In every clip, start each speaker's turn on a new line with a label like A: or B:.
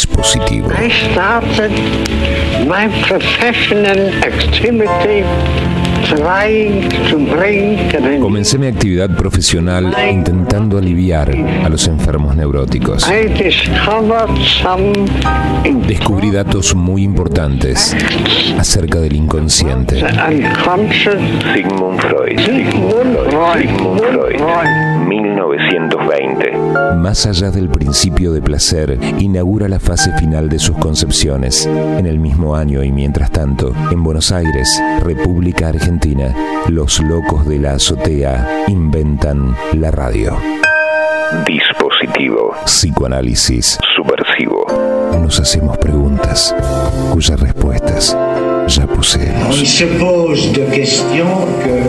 A: Dispositivo.
B: I started my professional activity
A: Comencé mi actividad profesional intentando aliviar a los enfermos neuróticos.
B: I discovered some
A: Descubrí datos muy importantes acerca del inconsciente.
B: unconscious
C: Sigmund Freud. Sigmund Freud. Sigmund Freud. 1920.
A: Más allá del principio de placer, inaugura la fase final de sus concepciones. En el mismo año y mientras tanto, en Buenos Aires, República Argentina, los locos de la azotea inventan la radio.
C: Dispositivo.
A: Psicoanálisis.
C: Subversivo.
A: Nos hacemos preguntas cuyas respuestas ya
D: On
A: poseemos.
D: se pose de questions que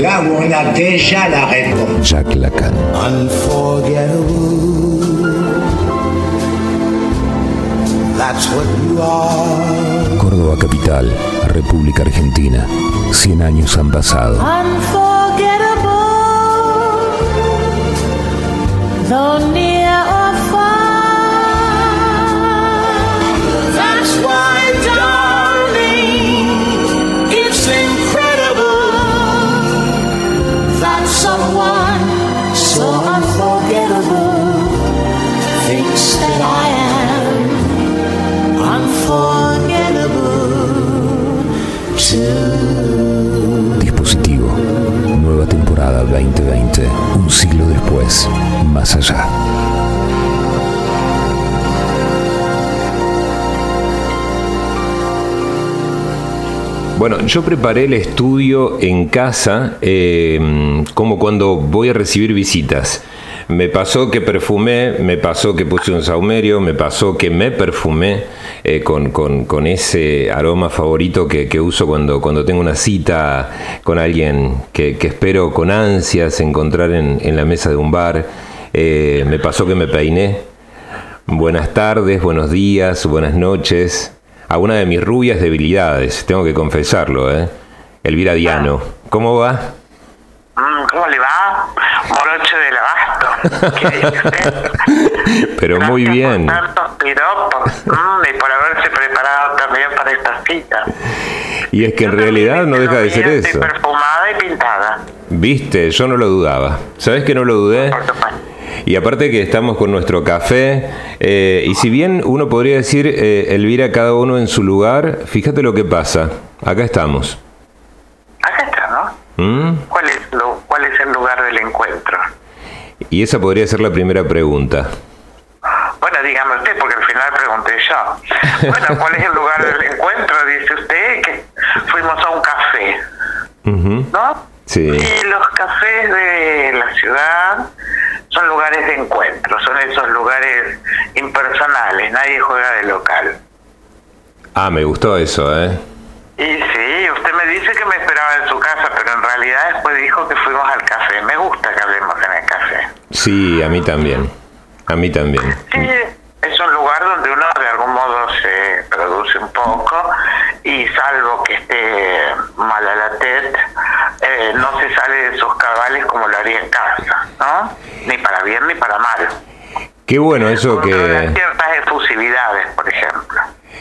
D: là où on a déjà la réponse.
A: Jack Lacan.
E: Unforgettable. That's what you are.
A: Córdoba Capital, República Argentina. 100 años han pasado.
F: Unforgettable,
A: Más allá.
G: Bueno, yo preparé el estudio en casa eh, como cuando voy a recibir visitas. Me pasó que perfumé, me pasó que puse un saumerio, me pasó que me perfumé eh, con, con- con ese aroma favorito que, que uso cuando, cuando tengo una cita con alguien que, que espero con ansias encontrar en, en la mesa de un bar. Eh, me pasó que me peiné. Buenas tardes, buenos días, buenas noches. A una de mis rubias debilidades, tengo que confesarlo, ¿eh? Elvira Diano. ¿Cómo va?
H: Mm, ¿Cómo le va? Morocho del abasto. ¿Qué dice usted?
G: Pero muy bien.
H: Por tantos piropos mm, y por haberse preparado también para esta cita.
G: Y es que en realidad no deja de ser eso.
H: perfumada y pintada.
G: Viste, yo no lo dudaba. ¿Sabes que no lo dudé?
H: Por supuesto.
G: Y aparte que estamos con nuestro café, eh, y si bien uno podría decir, eh, Elvira, cada uno en su lugar, fíjate lo que pasa. Acá estamos.
H: Acá está, ¿no?
G: ¿Mm?
H: ¿Cuál es, lo, ¿Cuál es el lugar del encuentro?
G: Y esa podría ser la primera pregunta.
H: Bueno, dígame usted, porque al final pregunté yo. Bueno, ¿cuál es el lugar del encuentro? Dice usted que fuimos a un café,
G: Ujú.
H: ¿no?
G: Sí.
H: Y los cafés de la ciudad son lugares de encuentro, son esos lugares impersonales, nadie juega de local.
G: Ah, me gustó eso, ¿eh?
H: Y sí, usted me dice que me esperaba en su casa, pero en realidad después dijo que fuimos al café. Me gusta que hablemos en el café.
G: Sí, a mí también. A mí también.
H: Sí, es un lugar donde uno de algún modo se produce un poco y salvo que esté mal a la tet, eh, no se sale de sus cabales como lo haría en casa, ¿no? Ni para bien ni para mal.
G: Qué bueno eso
H: Controla
G: que...
H: ciertas efusividades, por ejemplo.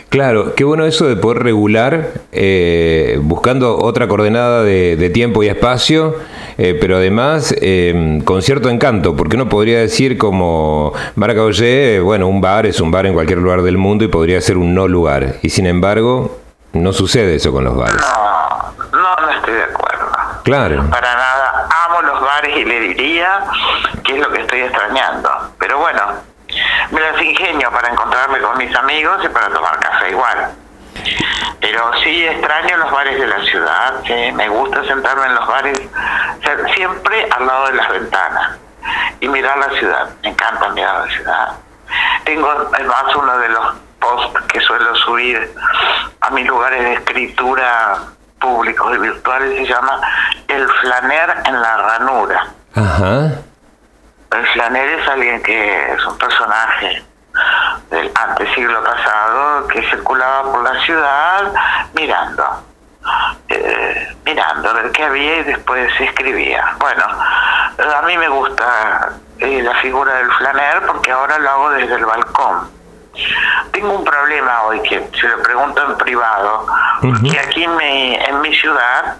G: Claro, qué bueno eso de poder regular eh, buscando otra coordenada de, de tiempo y espacio, eh, pero además eh, con cierto encanto, porque uno podría decir como Maracaullé, bueno, un bar es un bar en cualquier lugar del mundo y podría ser un no lugar, y sin embargo no sucede eso con los bares.
H: No, no, no estoy de acuerdo.
G: Claro,
H: Para nada, amo los bares y le diría que es lo que estoy extrañando. Pero bueno, me las ingenio para encontrarme con mis amigos y para tomar café igual. Pero sí extraño los bares de la ciudad, sí, me gusta sentarme en los bares ser- siempre al lado de las ventanas y mirar la ciudad, me encanta mirar la ciudad. Tengo además uno de los posts que suelo subir a mis lugares de escritura públicos y virtuales, se llama El flaner en la ranura.
G: ajá,
H: flaner es alguien que es un personaje del antes siglo pasado que circulaba por la ciudad mirando, eh, mirando a ver qué había y después escribía. Bueno, a mí me gusta eh, la figura del flaner porque ahora lo hago desde el balcón. Tengo un problema hoy que se lo pregunto en privado, porque aquí en mi, en mi ciudad,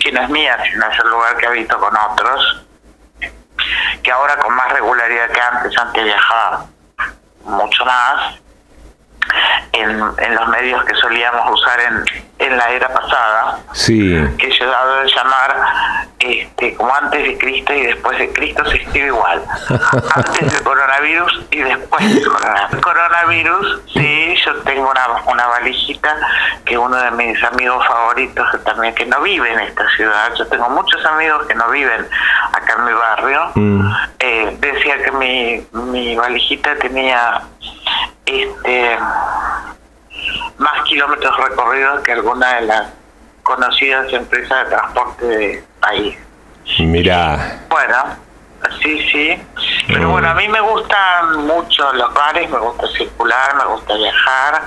H: que no es mía, sino es el lugar que habito con otros, que ahora con más regularidad que antes, antes viajaba mucho más, en, en los medios que solíamos usar en, en la era pasada,
G: Sí.
H: que he dado de llamar este, como antes de Cristo y después de Cristo se escribe igual. Antes del coronavirus y después del coronavirus. Coronavirus, sí, yo tengo una, una valijita que uno de mis amigos favoritos que también que no vive en esta ciudad, yo tengo muchos amigos que no viven acá en mi barrio,
G: Mm.
H: eh, decía que mi, mi valijita tenía este más kilómetros recorridos que alguna de las conocidas empresas de transporte del país.
G: Mirá.
H: Bueno, sí, sí. Pero
G: Mm.
H: bueno, a mí me gustan mucho los bares, me gusta circular, me gusta viajar,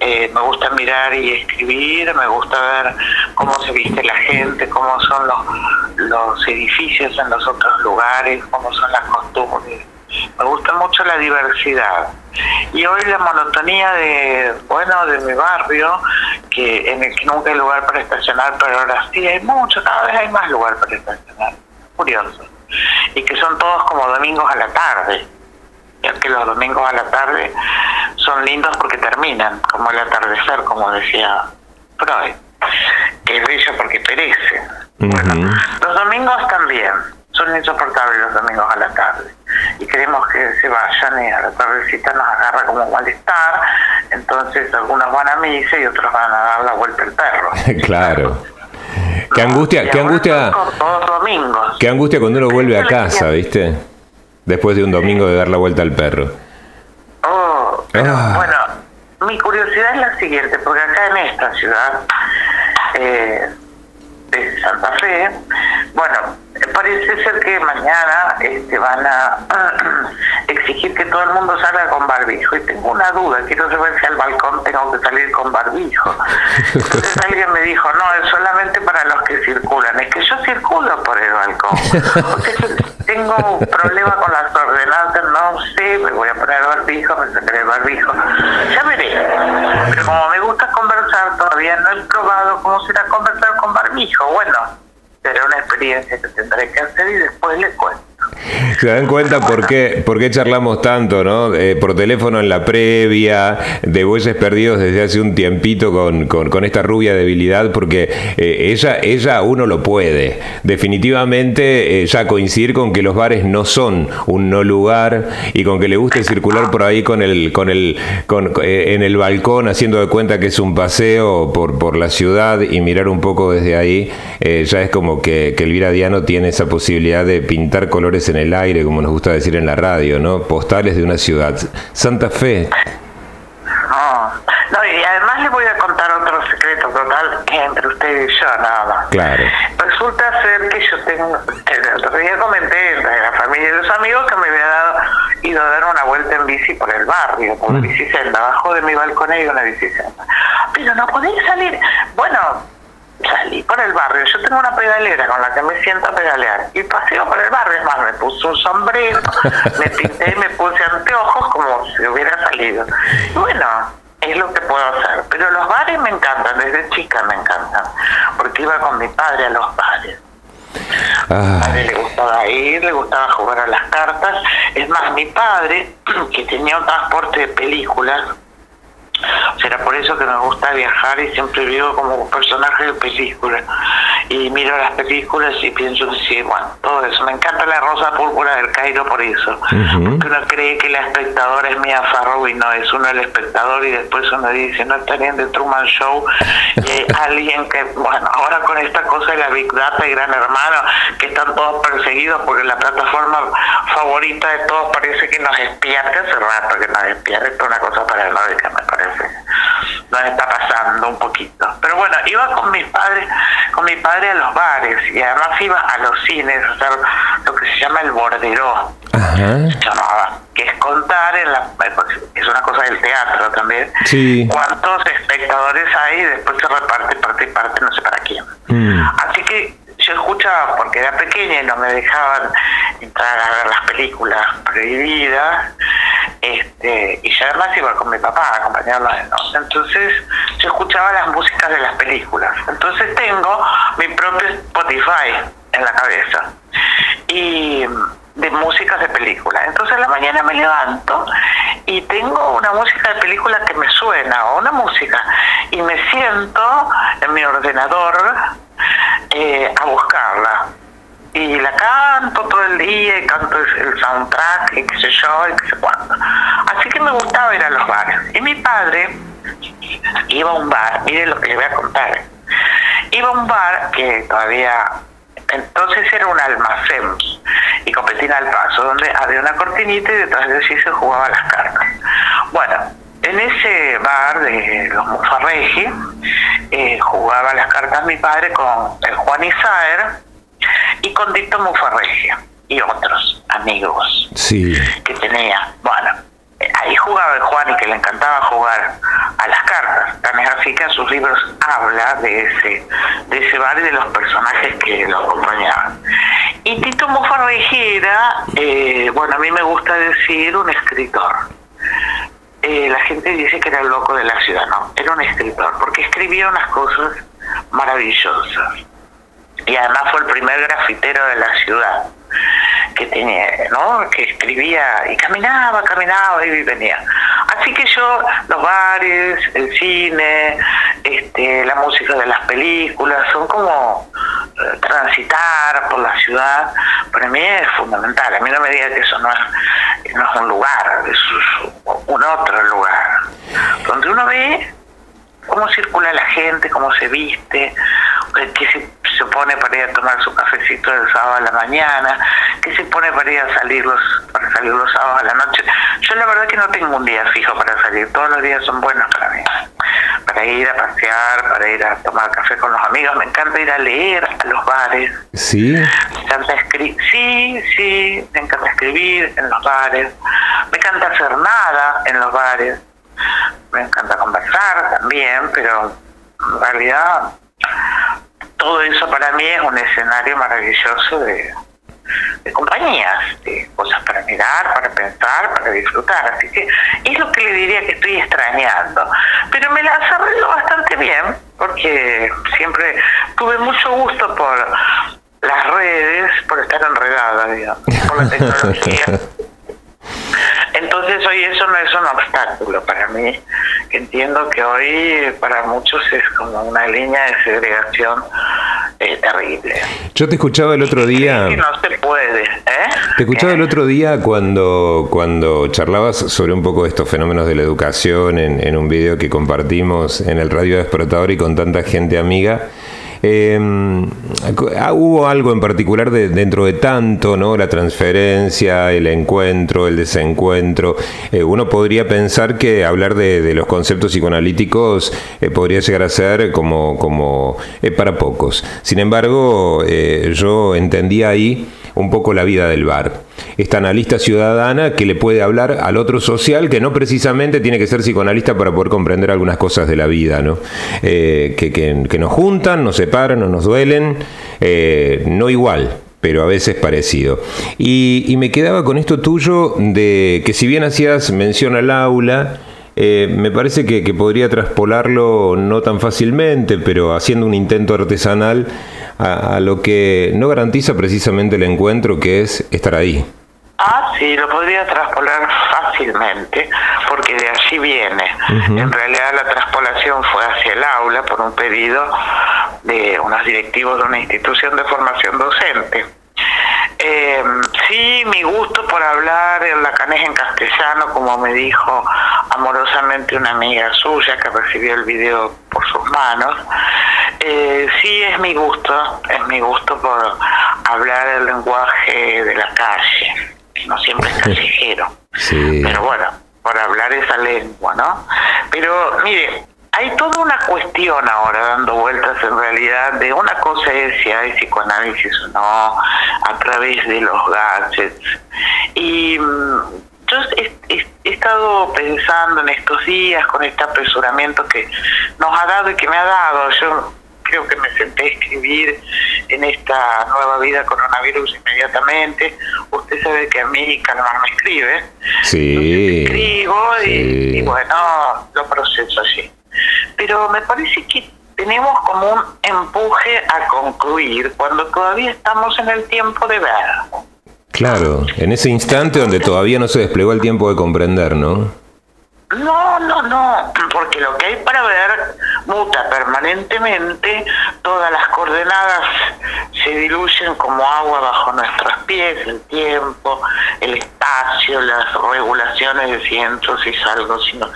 H: eh, me gusta mirar y escribir, me gusta ver cómo se viste la gente, cómo son los, los edificios en los otros lugares, cómo son las costumbres. Me gusta mucho la diversidad. Y hoy la monotonía de, bueno, de mi barrio, que en el que nunca hay lugar para estacionar, pero ahora sí hay mucho, cada vez hay más lugar para estacionar. Curioso. Y que son todos como domingos a la tarde. Ya que los domingos a la tarde son lindos porque terminan, como el atardecer, como decía Freud. Que es bello porque perece. Los domingos también son insoportables los domingos a la tarde y queremos que se vayan y a la tardecita nos agarra como malestar, entonces algunos van a misa y otros van a dar la vuelta al perro.
G: claro. Qué
H: ¿No?
G: angustia, qué angustia,
H: Todos domingos.
G: qué angustia cuando uno vuelve a casa, ¿viste? Después de un domingo de dar la vuelta al perro.
H: Oh, pero
G: Ah.
H: bueno, mi curiosidad es la siguiente, porque acá en esta ciudad eh, de Santa Fe, bueno, parece ser que mañana este, van a exigir que todo el mundo salga con barbijo. Y tengo una duda, quiero saber si al balcón tengo que salir con barbijo. Entonces alguien me dijo, no, es solamente para los que circulan. Es que yo circulo por el balcón. Tengo un problema con las ordenanzas, no sé, me voy a poner barbijo, me sacaré el barbijo. Ya veré. Pero como me gusta conversar, todavía no he probado cómo será conversar con barbijo. Bueno, será una experiencia que tendré que hacer y después le cuento.
G: ¿Se dan cuenta por qué, por qué charlamos tanto, no? Eh, por teléfono en la previa, de Bueyes Perdidos desde hace un tiempito con, con- esta rubia debilidad, porque eh, ella, ella uno lo puede. Definitivamente eh, ya coincidir con que los bares no son un no lugar y con que le guste circular por ahí con el, con el, con, en el balcón haciendo de cuenta que es un paseo por, por la ciudad y mirar un poco desde ahí, ya es como que, que Elvira Diano tiene esa posibilidad de pintar colores en el aire, como nos gusta decir en la radio, ¿no? Postales de una ciudad. Santa Fe.
H: No, no, y además le voy a contar otro secreto total entre usted y yo, nada más.
G: Claro.
H: Resulta ser que yo tengo, el otro día comenté entre la familia y los amigos que me había dado, ido a dar una vuelta en bici por el barrio, por la bicicenda, abajo de mi balcón hay una bicicenda. Pero no podéis salir, bueno, salí por el barrio, yo tengo una pedalera con la que me siento a pedalear y paseo por el barrio, es más, me puse un sombrero, me pinté, me puse anteojos como si hubiera salido. Y bueno, es lo que puedo hacer, pero los bares me encantan, desde chica me encantan, porque iba con mi padre a los bares. A
G: Ay,
H: él le gustaba ir, le gustaba jugar a las cartas. Es más, mi padre, que tenía un transporte de películas, será por eso que me gusta viajar y siempre vivo como un personaje de película. Y miro las películas y pienso que sí, bueno, todo eso. Me encanta la rosa púrpura del Cairo por eso. Porque uno cree que la espectadora es Mia Farrow y no, es uno el espectador y después uno dice, no estarían de Truman Show y hay alguien que, bueno, ahora con esta cosa de la Big Data y Gran Hermano, que están todos perseguidos porque la plataforma favorita de todos parece que nos espía, que hace rato que nos espía, esto es una cosa paranoica me parece. Nos está pasando un poquito. Pero bueno, iba con mis padres, con mi padre a los bares y además iba a los cines, a hacer lo que se llama el borderó llamaba, que es contar en la es una cosa del teatro también
G: Sí.
H: cuántos espectadores hay y después se reparte parte y parte no sé para quién
G: Mm.
H: así que yo escuchaba, porque era pequeña y no me dejaban entrar a ver las películas prohibidas, este, y yo además iba con mi papá a acompañarlo a él, ¿no? Entonces yo escuchaba las músicas de las películas. Entonces tengo mi propio Spotify en la cabeza. Y de músicas de películas. Entonces a la mañana me levanto y tengo una música de película que me suena, o una música, y me siento en mi ordenador eh, a buscarla. Y la canto todo el día, y canto el soundtrack, y qué sé yo, y qué sé cuándo. Así que me gustaba ir a los bares. Y mi padre iba a un bar, mire lo que le voy a contar. Iba a un bar que todavía entonces era un almacén y competían al paso, donde había una cortinita y detrás de sí se jugaban las cartas. Bueno, en ese bar de los Mufarregi eh, jugaba las cartas mi padre con el Juan Isaer y con Dicto Mufarregi y otros amigos
G: Sí.
H: que tenía. Bueno, ahí jugaba el Juan y que le encantaba jugar a las cartas. Tan es así que en sus libros habla de ese, de ese bar y de los personajes que lo acompañaban. Y Tito Mufarregi era, eh, bueno, a mí me gusta decir un escritor. Eh, la gente dice que era el loco de la ciudad, no, era un escritor, porque escribía unas cosas maravillosas. Y además fue el primer grafitero de la ciudad que tenía, ¿no? Que escribía y caminaba, caminaba y venía. Así que yo, los bares, el cine, este, la música de las películas, son como eh, transitar por la ciudad, para mí es fundamental. A mí no me diga que eso no es, no es un lugar, es un otro lugar, donde uno ve cómo circula la gente, cómo se viste, eh, que se, se pone para ir a tomar su cafecito el sábado a la mañana, que se pone para ir a salir los, para salir los sábados a la noche. Yo la verdad que no tengo un día fijo para salir, todos los días son buenos para mí. Para ir a pasear, para ir a tomar café con los amigos, me encanta ir a leer a los bares,
G: Sí.
H: me encanta escribir, sí, sí, me encanta escribir en los bares, me encanta hacer nada en los bares, me encanta conversar también, pero en realidad todo eso para mí es un escenario maravilloso de, de compañías, de cosas para mirar, para pensar, para disfrutar. Así que es lo que le diría que estoy extrañando. Pero me la desarrollo bastante bien, porque siempre tuve mucho gusto por las redes, por estar enredada, digamos, por la tecnología. Entonces hoy eso no es un obstáculo para mí, entiendo que hoy para muchos es como una línea de segregación eh, terrible.
G: Yo te escuchaba el otro día.
H: No se puede, ¿eh?
G: Te escuchaba el otro día cuando, cuando charlabas sobre un poco de estos fenómenos de la educación en, en un video que compartimos en el Radio Despertador y con tanta gente amiga. Eh, hubo algo en particular de, dentro de tanto, ¿no? La transferencia, el encuentro, el desencuentro. Eh, uno podría pensar que hablar de, los conceptos psicoanalíticos eh, podría llegar a ser como, como eh, para pocos. Sin embargo, yo entendía ahí un poco la vida del bar. Esta analista ciudadana que le puede hablar al otro social que no precisamente tiene que ser psicoanalista para poder comprender algunas cosas de la vida, ¿no? Eh, que, que- nos juntan, nos separan, o nos duelen, eh, no igual, pero a veces parecido. Y, y me quedaba con esto tuyo de que si bien hacías mención al aula, eh, me parece que, que podría traspolarlo no tan fácilmente, pero haciendo un intento artesanal a, a lo que no garantiza precisamente el encuentro, que es estar ahí.
H: Ah, sí, lo podría traspolar fácilmente, porque de allí viene. En realidad la traspolación fue hacia el aula por un pedido de unos directivos de una institución de formación docente. Eh, sí, mi gusto por hablar en la caneja en castellano, como me dijo amorosamente una amiga suya que recibió el video por sus manos, eh, sí es mi gusto, es mi gusto por hablar el lenguaje de la calle, no siempre es callejero.
G: Sí.
H: Pero bueno, por hablar esa lengua, ¿no? Pero mire, hay toda una cuestión ahora dando vueltas en realidad de una cosa es si hay psicoanálisis o no, a través de los gadgets. Y mm, yo he, he- he estado pensando en estos días con este apresuramiento que nos ha dado y que me ha dado. Yo creo que me senté a escribir en esta nueva vida coronavirus inmediatamente. Usted sabe que a mí Carmen me escribe.
G: Sí.
H: Escribo y, y bueno, lo proceso así. Pero me parece que tenemos como un empuje a concluir cuando todavía estamos en el tiempo de ver.
G: Claro, en ese instante donde todavía no se desplegó el tiempo de comprender, ¿no?
H: No, no, no, porque lo que hay para ver muta permanentemente, todas las coordenadas se diluyen como agua bajo nuestros pies, el tiempo, el espacio, las regulaciones de si entro, si salgo, si, no,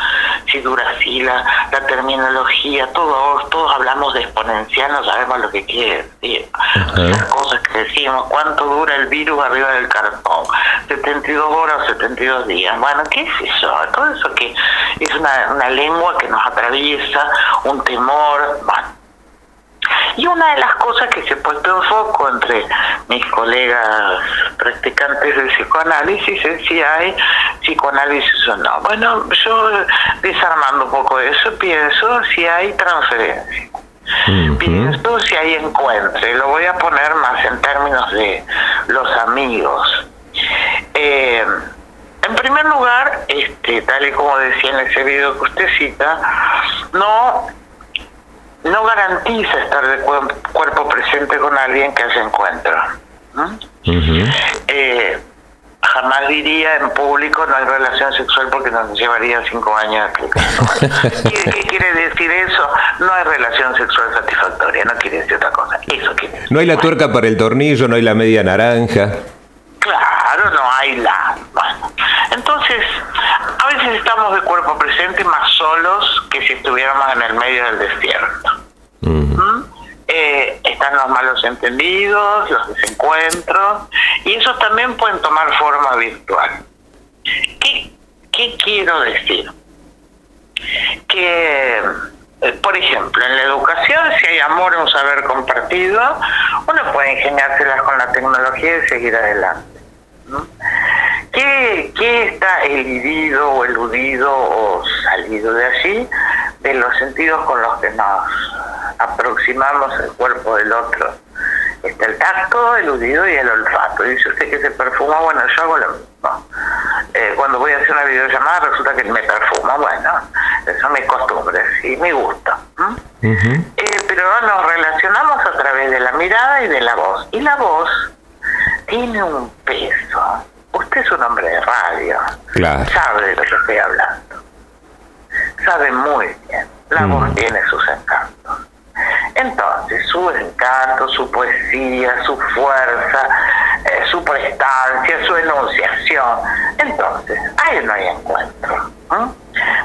H: si dura fila, la terminología, todos, todos hablamos de exponencial, no sabemos lo que quiere decir. Las cosas que decimos, cuánto dura el virus arriba del cartón, 72 horas o 72 días. Bueno, ¿qué es eso? Todo eso que es una, una lengua que nos atraviesa, un temor. Bueno. Y una de las cosas que se ha puesto en foco entre mis colegas practicantes del psicoanálisis es si hay psicoanálisis o no. Bueno, yo desarmando un poco eso, pienso si hay transferencia. Pienso si hay encuentro, lo voy a poner más en términos de los amigos. Eh, en primer lugar, este, tal y como decía en ese video que usted cita, no, no garantiza estar de cuer- cuerpo presente con alguien que haya encuentro. ¿no? Eh, jamás diría en público no hay relación sexual porque nos llevaría cinco años explicarlo. ¿Qué, qué quiere decir eso? No hay relación sexual satisfactoria, no quiere decir otra cosa. Eso quiere decir.
G: No hay la tuerca para el tornillo, no hay la media naranja.
H: Claro, no hay la. Entonces, a veces estamos de cuerpo presente más solos que si estuviéramos en el medio del desierto. ¿Mm? Eh, están los malos entendidos, los desencuentros, y esos también pueden tomar forma virtual. ¿Qué, qué quiero decir? Que, eh, por ejemplo, en la educación, si hay amor, un saber compartido, uno puede ingeniárselas con la tecnología y seguir adelante. ¿No? ¿Qué, ¿Qué está elidido o eludido o salido de allí de los sentidos con los que nos aproximamos al cuerpo del otro? Está el tacto, el oído y el olfato. Dice usted que se perfuma, bueno, yo hago lo mismo. Eh, cuando voy a hacer una videollamada resulta que me perfuma, bueno, eso me costumbre y me gusta. ¿m? Eh, pero nos relacionamos a través de la mirada y de la voz. Y la voz tiene un peso. Usted es un hombre de radio.
G: Claro.
H: Sabe de lo que estoy hablando. Sabe muy bien. La voz tiene sus encantos. Entonces, su encanto, su poesía, su fuerza, eh, su prestancia, su enunciación. Entonces, ahí no hay encuentro.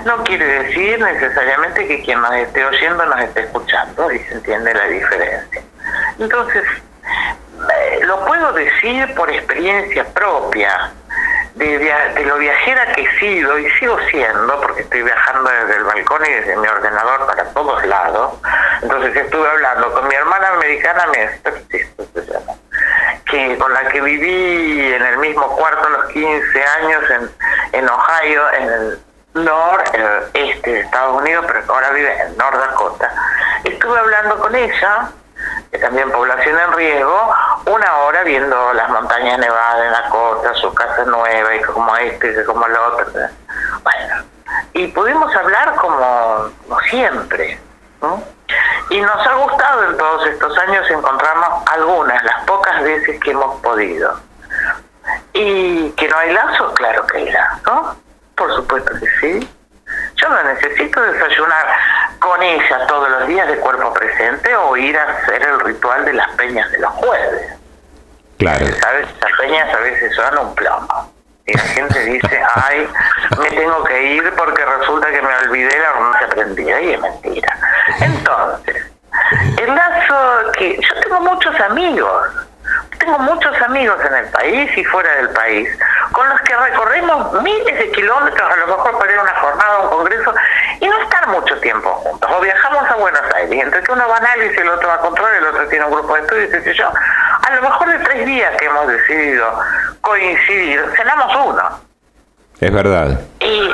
H: No quiere decir necesariamente que quien nos esté oyendo nos esté escuchando y se entiende la diferencia. Entonces, eh, lo puedo decir por experiencia propia, de, lo viajera que he sido y sigo siendo, porque estoy viajando desde el balcón y desde mi ordenador para todos lados. Entonces estuve hablando con mi hermana americana, que con la que viví en el mismo cuarto a los 15 años en, en Ohio, en el noreste de Estados Unidos, pero ahora vive en North Dakota. Estuve hablando con ella que también población en riesgo, una hora viendo las montañas nevadas en la costa, su casa nueva, y como este, y como el otro. Bueno, y pudimos hablar como, como siempre. ¿no? Y nos ha gustado en todos estos años encontrarnos algunas, las pocas veces que hemos podido. Y que no hay lazos, claro que hay lazos, por supuesto que sí. Yo no necesito desayunar con ella todos los días de cuerpo presente o ir a hacer el ritual de las peñas de los jueves.
G: Claro.
H: ¿Sabes? Las peñas a veces son un plomo. Y la gente dice, ay, me tengo que ir porque resulta que me olvidé la hormona que aprendí. Y es mentira. Entonces, el lazo que... Yo tengo muchos amigos. Tengo muchos amigos en el país y fuera del país, con los que recorremos miles de kilómetros, a lo mejor para ir a una jornada, a un congreso, y no estar mucho tiempo juntos. O viajamos a Buenos Aires, y entre que uno va a análisis, el otro va a control, el otro tiene un grupo de estudios, qué sé yo. A lo mejor de tres días que hemos decidido coincidir, cenamos uno.
G: Es verdad.
H: Y,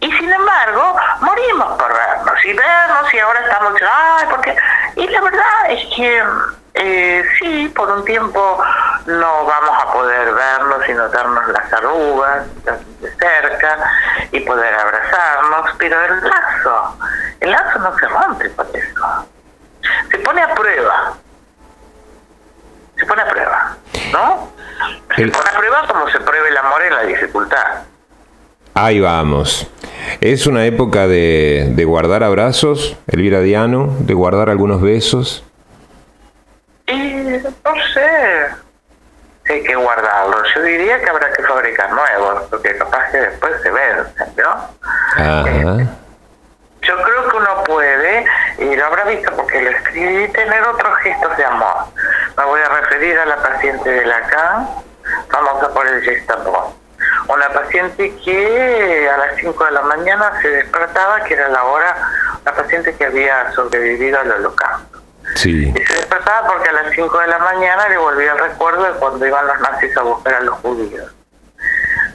H: y sin embargo, morimos por vernos y vernos y ahora estamos, ay, porque Y la verdad es que eh, sí, por un tiempo no vamos a poder vernos y notarnos las arrugas de cerca y poder abrazarnos, pero el lazo, el lazo no se rompe por eso. Se pone a prueba. Se pone a prueba, ¿no? Se
G: El-
H: pone a prueba como se prueba el amor en la dificultad.
G: Ahí vamos. Es una época de, de guardar abrazos, Elvira Diano, de guardar algunos besos.
H: Y no sé si hay que guardarlos. Yo diría que habrá que fabricar nuevos, porque capaz que después se vencen, ¿no?
G: Ajá.
H: Yo creo que uno puede, y lo habrá visto porque lo escribí, tener otros gestos de amor. Me voy a referir a la paciente de Lacan, famosa por el gestapo. Una paciente que a las 5 de la mañana se despertaba, que era la hora, una paciente que había sobrevivido al holocausto. Y se despertaba porque a las 5 de la mañana le volvía el recuerdo de cuando iban los nazis a buscar a los judíos.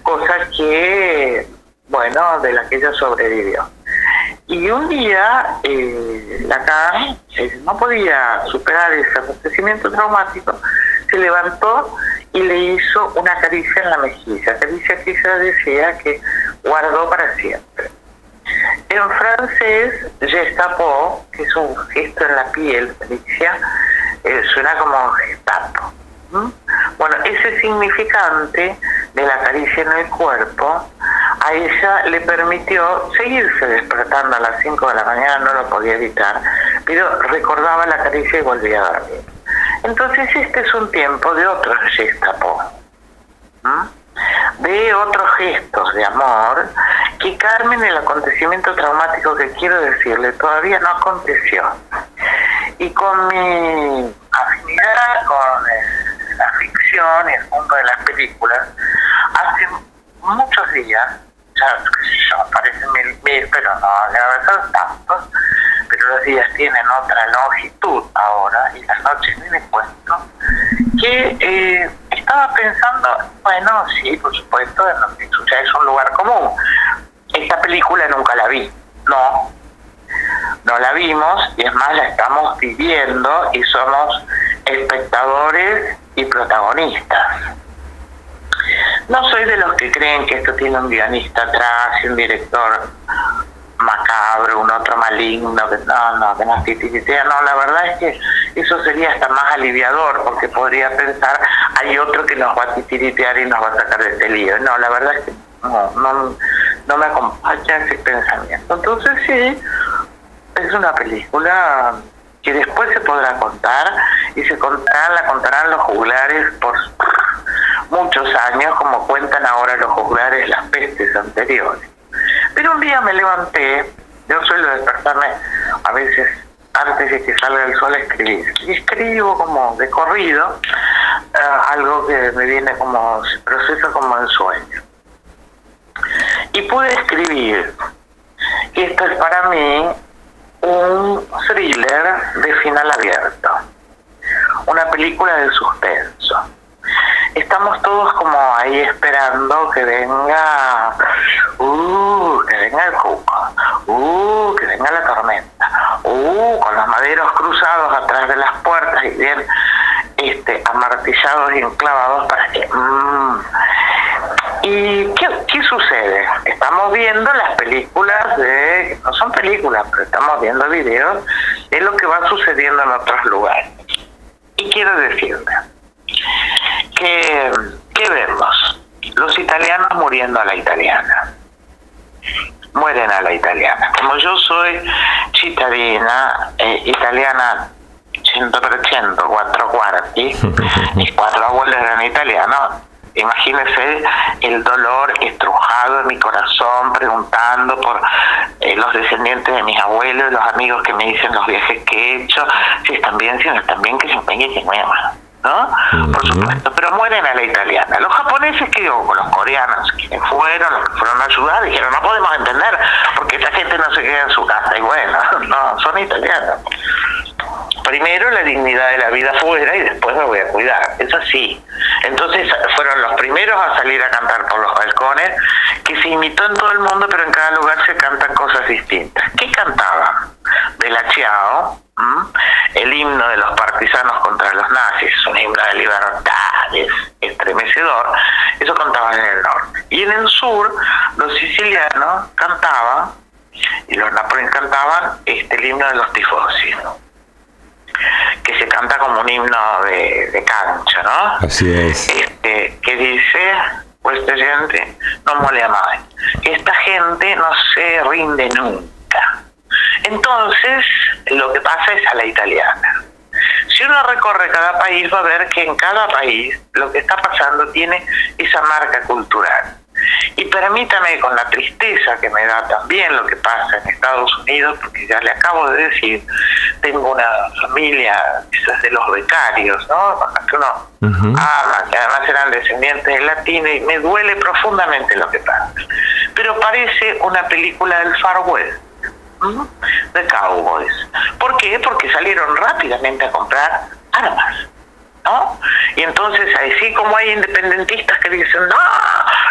H: Cosa que, bueno, de la que ella sobrevivió. Y un día, eh, Lacan eh, no podía superar ese acontecimiento traumático, se levantó y le hizo una caricia en la mejilla, caricia que ella decía que guardó para siempre. En francés, gestapo, que es un gesto en la piel, caricia, eh, suena como gestapo. Bueno, ese significante de la caricia en el cuerpo a ella le permitió seguirse despertando a las 5 de la mañana, no lo podía evitar, pero recordaba la caricia y volvía a dormir. Entonces este es un tiempo de otros gestapo. De otros gestos de amor que Carmen el acontecimiento traumático que quiero decirle todavía no aconteció. Y con mi afinidad con eh, la ficción y el mundo de las películas hace muchos días ya yo parecen mil mil pero no ser tantos pero los días tienen otra longitud ahora y las noches me cuento que eh, estaba pensando, bueno, sí, por supuesto, en lo que es un lugar común. Esta película nunca la vi, no, no la vimos y es más, la estamos viviendo y somos espectadores y protagonistas. No soy de los que creen que esto tiene un guionista atrás y un director macabro, un otro maligno, que no, no, que nos titiritea. No, la verdad es que eso sería hasta más aliviador, porque podría pensar, hay otro que nos va a titiritear y nos va a sacar de este lío. No, la verdad es que no, no, me acompaña ese pensamiento. Entonces sí, es una película que después se podrá contar y se contará, la contarán los juglares por muchos años, como cuentan ahora los juglares las pestes anteriores. Pero un día me levanté, yo suelo despertarme a veces antes de que salga el sol a escribir. Escribo como de corrido, eh, algo que me viene como, se procesa como en sueño. Y pude escribir, y esto es para mí un thriller de final abierto, una película de suspenso. Estamos todos como ahí esperando que venga, uh, que venga el cuco, uh, que venga la tormenta, uh, con los maderos cruzados atrás de las puertas y bien este, amartillados y enclavados para que... mm. ¿Y qué, sucede? Estamos viendo las películas de... No son películas, pero estamos viendo videos de lo que va sucediendo en otros lugares. Y quiero decirte que, ¿qué vemos? Los italianos muriendo a la italiana. Mueren a la italiana. Como yo soy cittadina eh, italiana 100%, cuatro cuarti, mis cuatro abuelos eran italianos, imagínese el dolor estrujado en mi corazón preguntando por eh, los descendientes de mis abuelos, los amigos que me dicen los viajes que he hecho, si están bien, si no están bien, que se empeñen y que muevan. ¿no? Por supuesto, pero mueren a la italiana. Los japoneses, que digo, los coreanos, quienes fueron, los que fueron a ayudar, dijeron, no podemos entender porque esta gente no se queda en su casa. Y bueno, no, son italianos. Primero la dignidad de la vida afuera y después me voy a cuidar. Es así. Entonces fueron los primeros a salir a cantar por los balcones, que se imitó en todo el mundo, pero en cada lugar se cantan cosas distintas. ¿Qué cantaban? ¿m? el himno de los partisanos contra los nazis, un himno de libertad, es estremecedor, eso cantaban en el norte. Y en el sur, los sicilianos cantaban, y los napoleones cantaban, este, el himno de los tifosi, que se canta como un himno de, de cancha, ¿no?
G: Así es.
H: Este, que dice, pues esta gente no mole más, esta gente no se rinde nunca. Entonces, lo que pasa es a la italiana. Si uno recorre cada país va a ver que en cada país lo que está pasando tiene esa marca cultural. Y permítame con la tristeza que me da también lo que pasa en Estados Unidos, porque ya le acabo de decir, tengo una familia, esas de los becarios, ¿no? Que uno ama, que además eran descendientes de latinos, y me duele profundamente lo que pasa. Pero parece una película del Far West de Cowboys. ¿Por qué? Porque salieron rápidamente a comprar armas. ¿No? Y entonces, así como hay independentistas que dicen, no,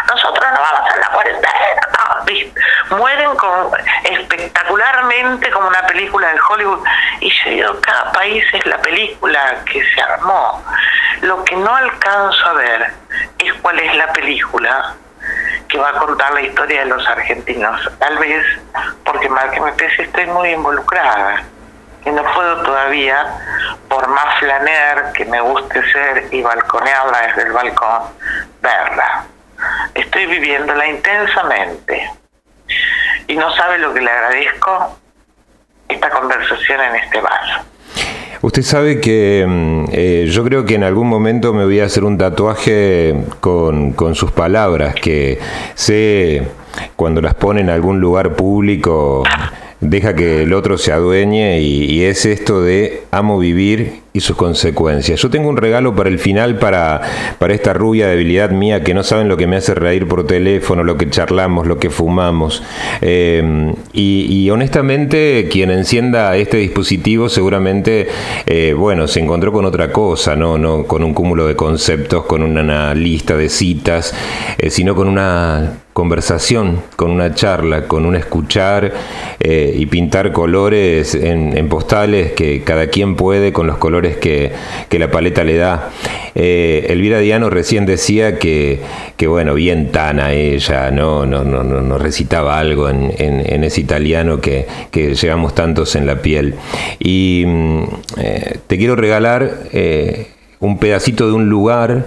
H: nosotros no vamos a la cuarentena, mueren con, espectacularmente como una película de Hollywood. Y yo digo, cada país es la película que se armó. Lo que no alcanzo a ver es cuál es la película que va a contar la historia de los argentinos. Tal vez, porque mal que me pese, estoy muy involucrada y no puedo todavía, por más flaner que me guste ser y balconearla desde el balcón, verla. Estoy viviéndola intensamente. Y no sabe lo que le agradezco esta conversación en este bar.
G: Usted sabe que mm, eh, yo creo que en algún momento me voy a hacer un tatuaje con, con sus palabras, que sé cuando las pone en algún lugar público deja que el otro se adueñe y, y, es esto de amo vivir y sus consecuencias. Yo tengo un regalo para el final para, para esta rubia debilidad mía que no saben lo que me hace reír por teléfono, lo que charlamos, lo que fumamos. Eh, y, honestamente, quien encienda este dispositivo seguramente, eh, bueno, se encontró con otra cosa, ¿no? no con un cúmulo de conceptos, con una lista de citas, eh, sino con una conversación, con una charla, con un escuchar y pintar colores en, postales que cada quien puede con los colores que, que la paleta le da. Eh, Elvira Diano recién decía que, que, bueno, bien tana ella, no, no, no, no recitaba algo en, en, ese italiano que, que llevamos tantos en la piel. Y eh, te quiero regalar eh, un pedacito de un lugar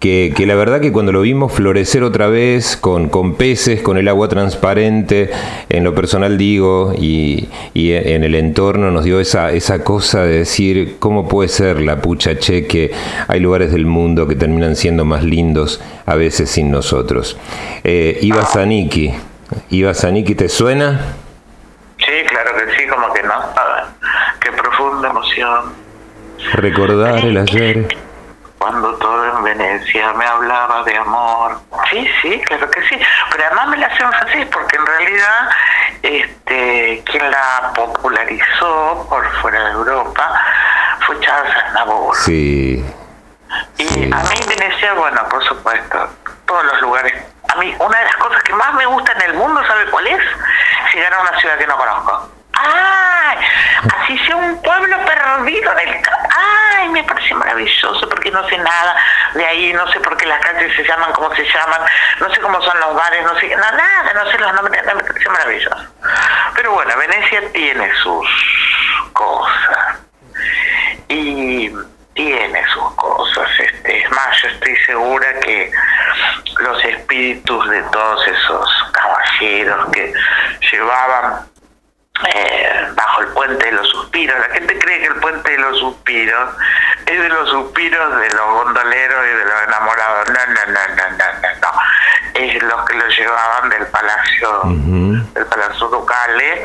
G: que, que, la verdad que cuando lo vimos florecer otra vez con, con, peces, con el agua transparente, en lo personal digo, y, y en el entorno nos dio esa, esa cosa de decir, ¿cómo puede ser la pucha che que hay lugares del mundo que terminan siendo más lindos a veces sin nosotros? Eh, Iba Zaniki, Iba Zaniki, ¿te suena?
H: Sí, claro que sí, como que no. Qué profunda emoción.
G: Recordar el ayer
H: cuando todo en Venecia me hablaba de amor. Sí, sí, claro que sí. Pero además me la hace porque en realidad este, quien la popularizó por fuera de Europa fue Charles Aznavour.
G: Sí.
H: Y sí. a mí Venecia, bueno, por supuesto, todos los lugares. A mí una de las cosas que más me gusta en el mundo, ¿sabe cuál es? Llegar a una ciudad que no conozco. ¡Ay! Así sea un pueblo perdido en el ¡Ay! Me parece maravilloso porque no sé nada de ahí, no sé por qué las calles se llaman como se llaman, no sé cómo son los bares, no sé nada, no sé los nombres, me parece maravilloso. Pero bueno, Venecia tiene sus cosas y tiene sus cosas. Este, es más, yo estoy segura que los espíritus de todos esos caballeros que llevaban eh, bajo el puente de los suspiros. La gente cree que el puente de los suspiros es de los suspiros de los gondoleros y de los enamorados. No, no, no, no, no, no. no. Es los que lo llevaban del palacio, uh -huh. del palacio ducale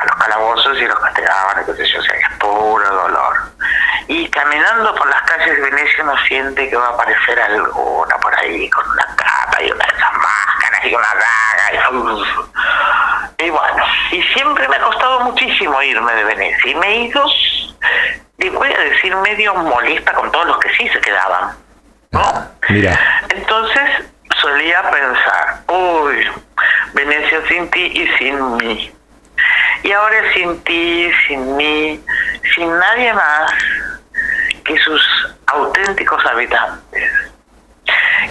H: a los calabozos y los castigaban, qué sé yo, o sea, es puro dolor. Y caminando por las calles de Venecia uno siente que va a aparecer alguna por ahí con una capa y una de esas máscaras y una daga y, y bueno, y siempre me ha costado muchísimo irme de Venecia y me he ido y voy a decir medio molesta con todos los que sí se quedaban. ¿no?
G: Mira,
H: Entonces solía pensar, uy, Venecia sin ti y sin mí. Y ahora es sin ti, sin mí, sin nadie más que sus auténticos habitantes,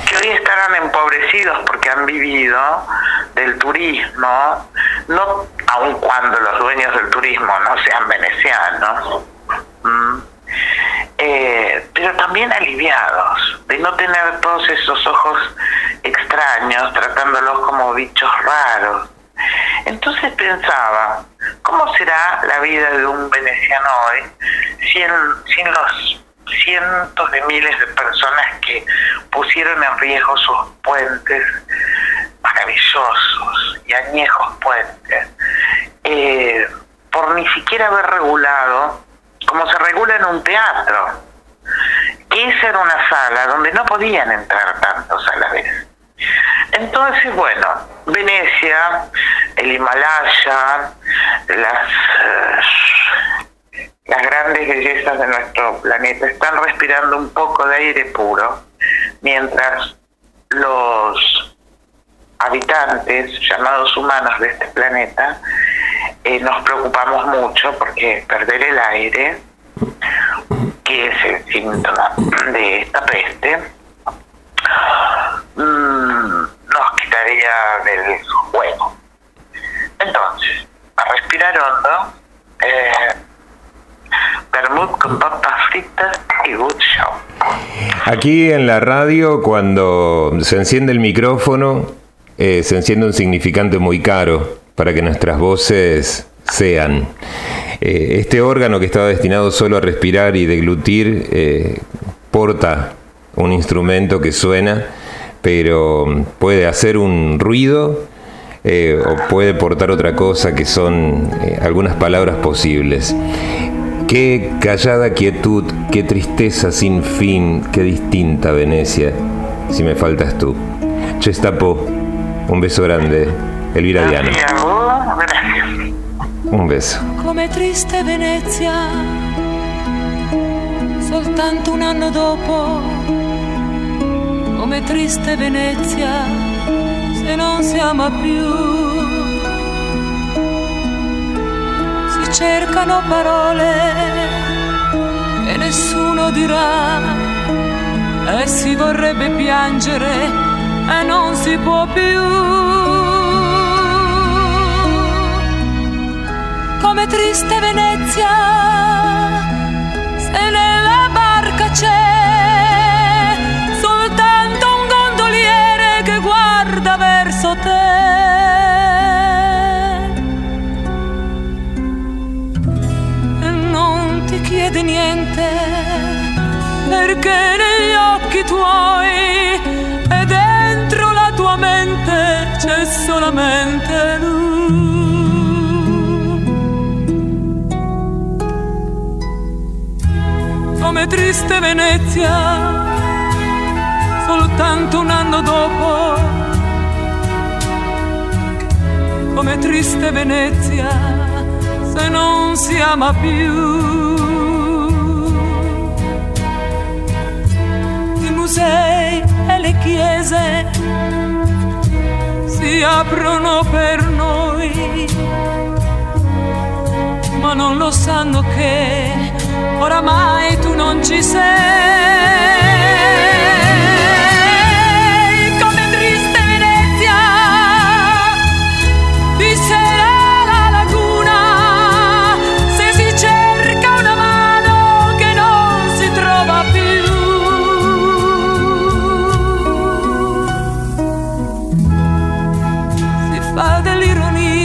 H: que hoy estarán empobrecidos porque han vivido del turismo, no aun cuando los dueños del turismo no sean venecianos, eh, pero también aliviados de no tener todos esos ojos extraños tratándolos como bichos raros. Entonces pensaba, ¿cómo será la vida de un veneciano hoy sin, sin los cientos de miles de personas que pusieron en riesgo sus puentes maravillosos y añejos puentes, eh, por ni siquiera haber regulado como se regula en un teatro, que esa era una sala donde no podían entrar tantos a la vez. Entonces, bueno, Venecia, el Himalaya, las, eh, las grandes bellezas de nuestro planeta están respirando un poco de aire puro, mientras los habitantes llamados humanos de este planeta eh, nos preocupamos mucho porque perder el aire, que es el síntoma de esta peste, mm, nos quitaría del juego. Entonces, a respirar hondo, eh, con papas fritas y good show.
G: aquí en la radio cuando se enciende el micrófono, eh, se enciende un significante muy caro para que nuestras voces sean. Eh, este órgano que estaba destinado solo a respirar y deglutir eh, porta un instrumento que suena, pero puede hacer un ruido eh, o puede portar otra cosa que son eh, algunas palabras posibles. Qué callada quietud, qué tristeza sin fin, qué distinta Venecia, si me faltas tú. Chestapo, un beso grande. Elvira Diano.
H: Gracias a vos, gracias.
G: Un beso.
F: come triste Venezia, soltanto un anno dopo, come triste Venezia, se non si ama più. Si cercano parole che nessuno dirà e si vorrebbe piangere e non si può più. come triste Venezia, se nella niente, perché negli occhi tuoi e dentro la tua mente c'è solamente lui. come triste Venezia, soltanto un anno dopo, come triste Venezia, se non si ama più. Musei e le chiese si aprono per noi, ma non lo sanno che oramai tu non ci sei. Fa dell'ironia